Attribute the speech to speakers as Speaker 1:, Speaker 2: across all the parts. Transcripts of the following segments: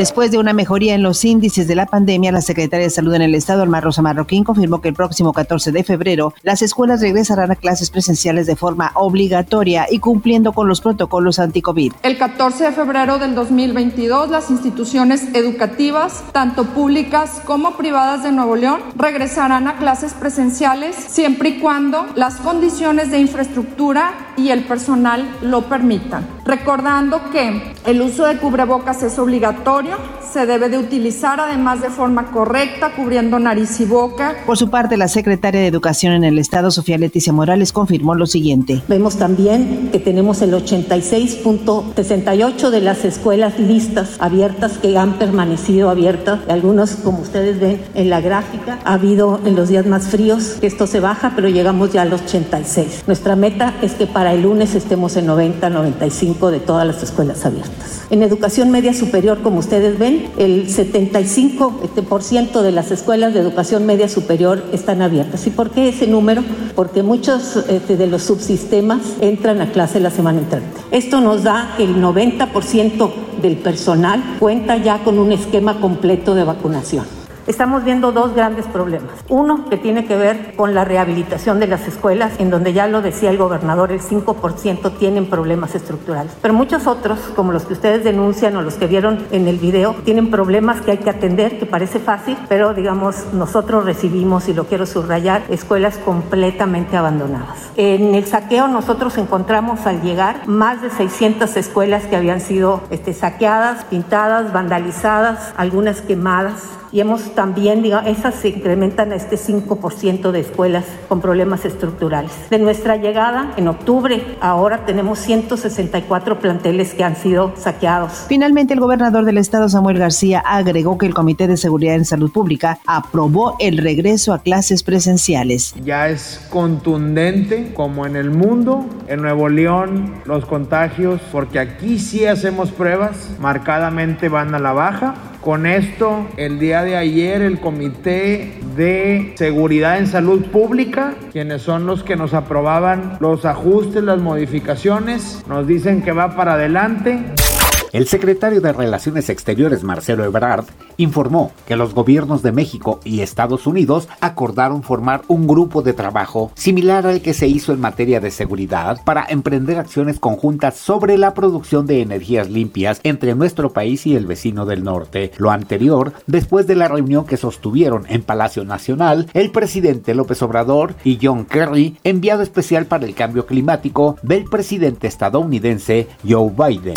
Speaker 1: Después de una mejoría en los índices de la pandemia, la secretaria de Salud en el Estado, Alma Rosa Marroquín, confirmó que el próximo 14 de febrero las escuelas regresarán a clases presenciales de forma obligatoria y cumpliendo con los protocolos anti-COVID.
Speaker 2: El 14 de febrero del 2022, las instituciones educativas, tanto públicas como privadas de Nuevo León, regresarán a clases presenciales siempre y cuando las condiciones de infraestructura y el personal lo permitan. Recordando que el uso de cubrebocas es obligatorio se debe de utilizar además de forma correcta, cubriendo nariz y boca.
Speaker 1: Por su parte, la secretaria de Educación en el Estado, Sofía Leticia Morales, confirmó lo siguiente.
Speaker 3: Vemos también que tenemos el 86.68 de las escuelas listas abiertas que han permanecido abiertas. Algunos, como ustedes ven en la gráfica, ha habido en los días más fríos que esto se baja, pero llegamos ya al 86. Nuestra meta es que para el lunes estemos en 90, 95 de todas las escuelas abiertas. En educación media superior, como ustedes ven, el 75% de las escuelas de educación media superior están abiertas. ¿Y por qué ese número? Porque muchos este, de los subsistemas entran a clase la semana entrante. Esto nos da que el 90% del personal cuenta ya con un esquema completo de vacunación estamos viendo dos grandes problemas. Uno que tiene que ver con la rehabilitación de las escuelas, en donde ya lo decía el gobernador, el 5% tienen problemas estructurales. Pero muchos otros, como los que ustedes denuncian o los que vieron en el video, tienen problemas que hay que atender, que parece fácil, pero digamos, nosotros recibimos, y lo quiero subrayar, escuelas completamente abandonadas. En el saqueo nosotros encontramos al llegar más de 600 escuelas que habían sido este, saqueadas, pintadas, vandalizadas, algunas quemadas y hemos también, digamos, esas se incrementan a este 5% de escuelas con problemas estructurales. De nuestra llegada en octubre, ahora tenemos 164 planteles que han sido saqueados.
Speaker 1: Finalmente, el gobernador del estado, Samuel García, agregó que el Comité de Seguridad en Salud Pública aprobó el regreso a clases presenciales.
Speaker 4: Ya es contundente, como en el mundo, en Nuevo León, los contagios, porque aquí sí hacemos pruebas, marcadamente van a la baja con esto, el día de ayer el Comité de Seguridad en Salud Pública, quienes son los que nos aprobaban los ajustes, las modificaciones, nos dicen que va para adelante.
Speaker 5: El secretario de Relaciones Exteriores, Marcelo Ebrard, informó que los gobiernos de México y Estados Unidos acordaron formar un grupo de trabajo similar al que se hizo en materia de seguridad para emprender acciones conjuntas sobre la producción de energías limpias entre nuestro país y el vecino del norte. Lo anterior, después de la reunión que sostuvieron en Palacio Nacional el presidente López Obrador y John Kerry, enviado especial para el cambio climático del presidente estadounidense Joe Biden.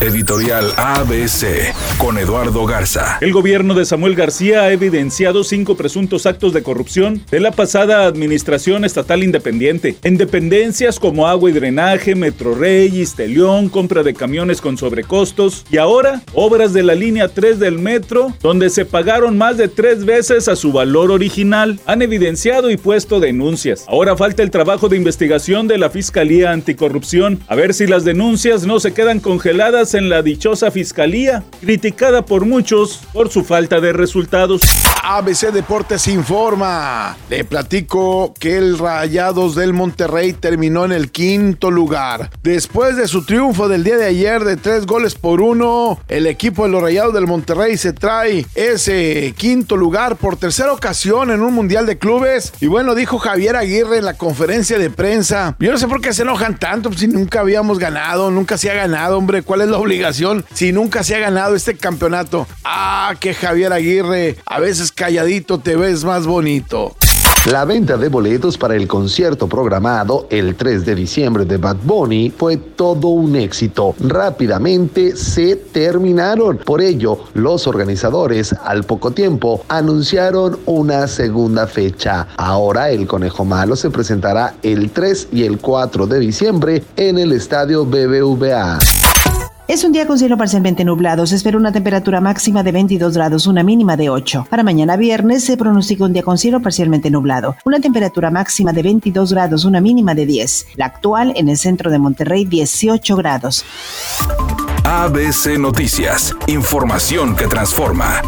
Speaker 6: Editorial ABC con Eduardo Garza.
Speaker 7: El gobierno de Samuel García ha evidenciado cinco presuntos actos de corrupción de la pasada administración estatal independiente, en dependencias como agua y drenaje, Metro Rey, Istelión, compra de camiones con sobrecostos y ahora obras de la línea 3 del metro, donde se pagaron más de tres veces a su valor original. Han evidenciado y puesto denuncias. Ahora falta el trabajo de investigación de la Fiscalía Anticorrupción, a ver si las denuncias no se quedan congeladas en la dichosa fiscalía, criticada por muchos por su falta de resultados.
Speaker 8: ABC Deportes informa. Le platico que el Rayados del Monterrey terminó en el quinto lugar. Después de su triunfo del día de ayer de tres goles por uno, el equipo de los Rayados del Monterrey se trae ese quinto lugar por tercera ocasión en un Mundial de Clubes. Y bueno, dijo Javier Aguirre en la conferencia de prensa. Yo no sé por qué se enojan tanto si nunca habíamos ganado, nunca se ha ganado, hombre. ¿Cuál es la obligación si nunca se ha ganado este campeonato? Ah, que Javier Aguirre, a veces calladito te ves más bonito.
Speaker 9: La venta de boletos para el concierto programado el 3 de diciembre de Bad Bunny fue todo un éxito. Rápidamente se terminaron. Por ello, los organizadores al poco tiempo anunciaron una segunda fecha. Ahora el Conejo Malo se presentará el 3 y el 4 de diciembre en el estadio BBVA.
Speaker 1: Es un día con cielo parcialmente nublado. Se espera una temperatura máxima de 22 grados, una mínima de 8. Para mañana viernes se pronostica un día con cielo parcialmente nublado. Una temperatura máxima de 22 grados, una mínima de 10. La actual en el centro de Monterrey, 18 grados.
Speaker 6: ABC Noticias. Información que transforma.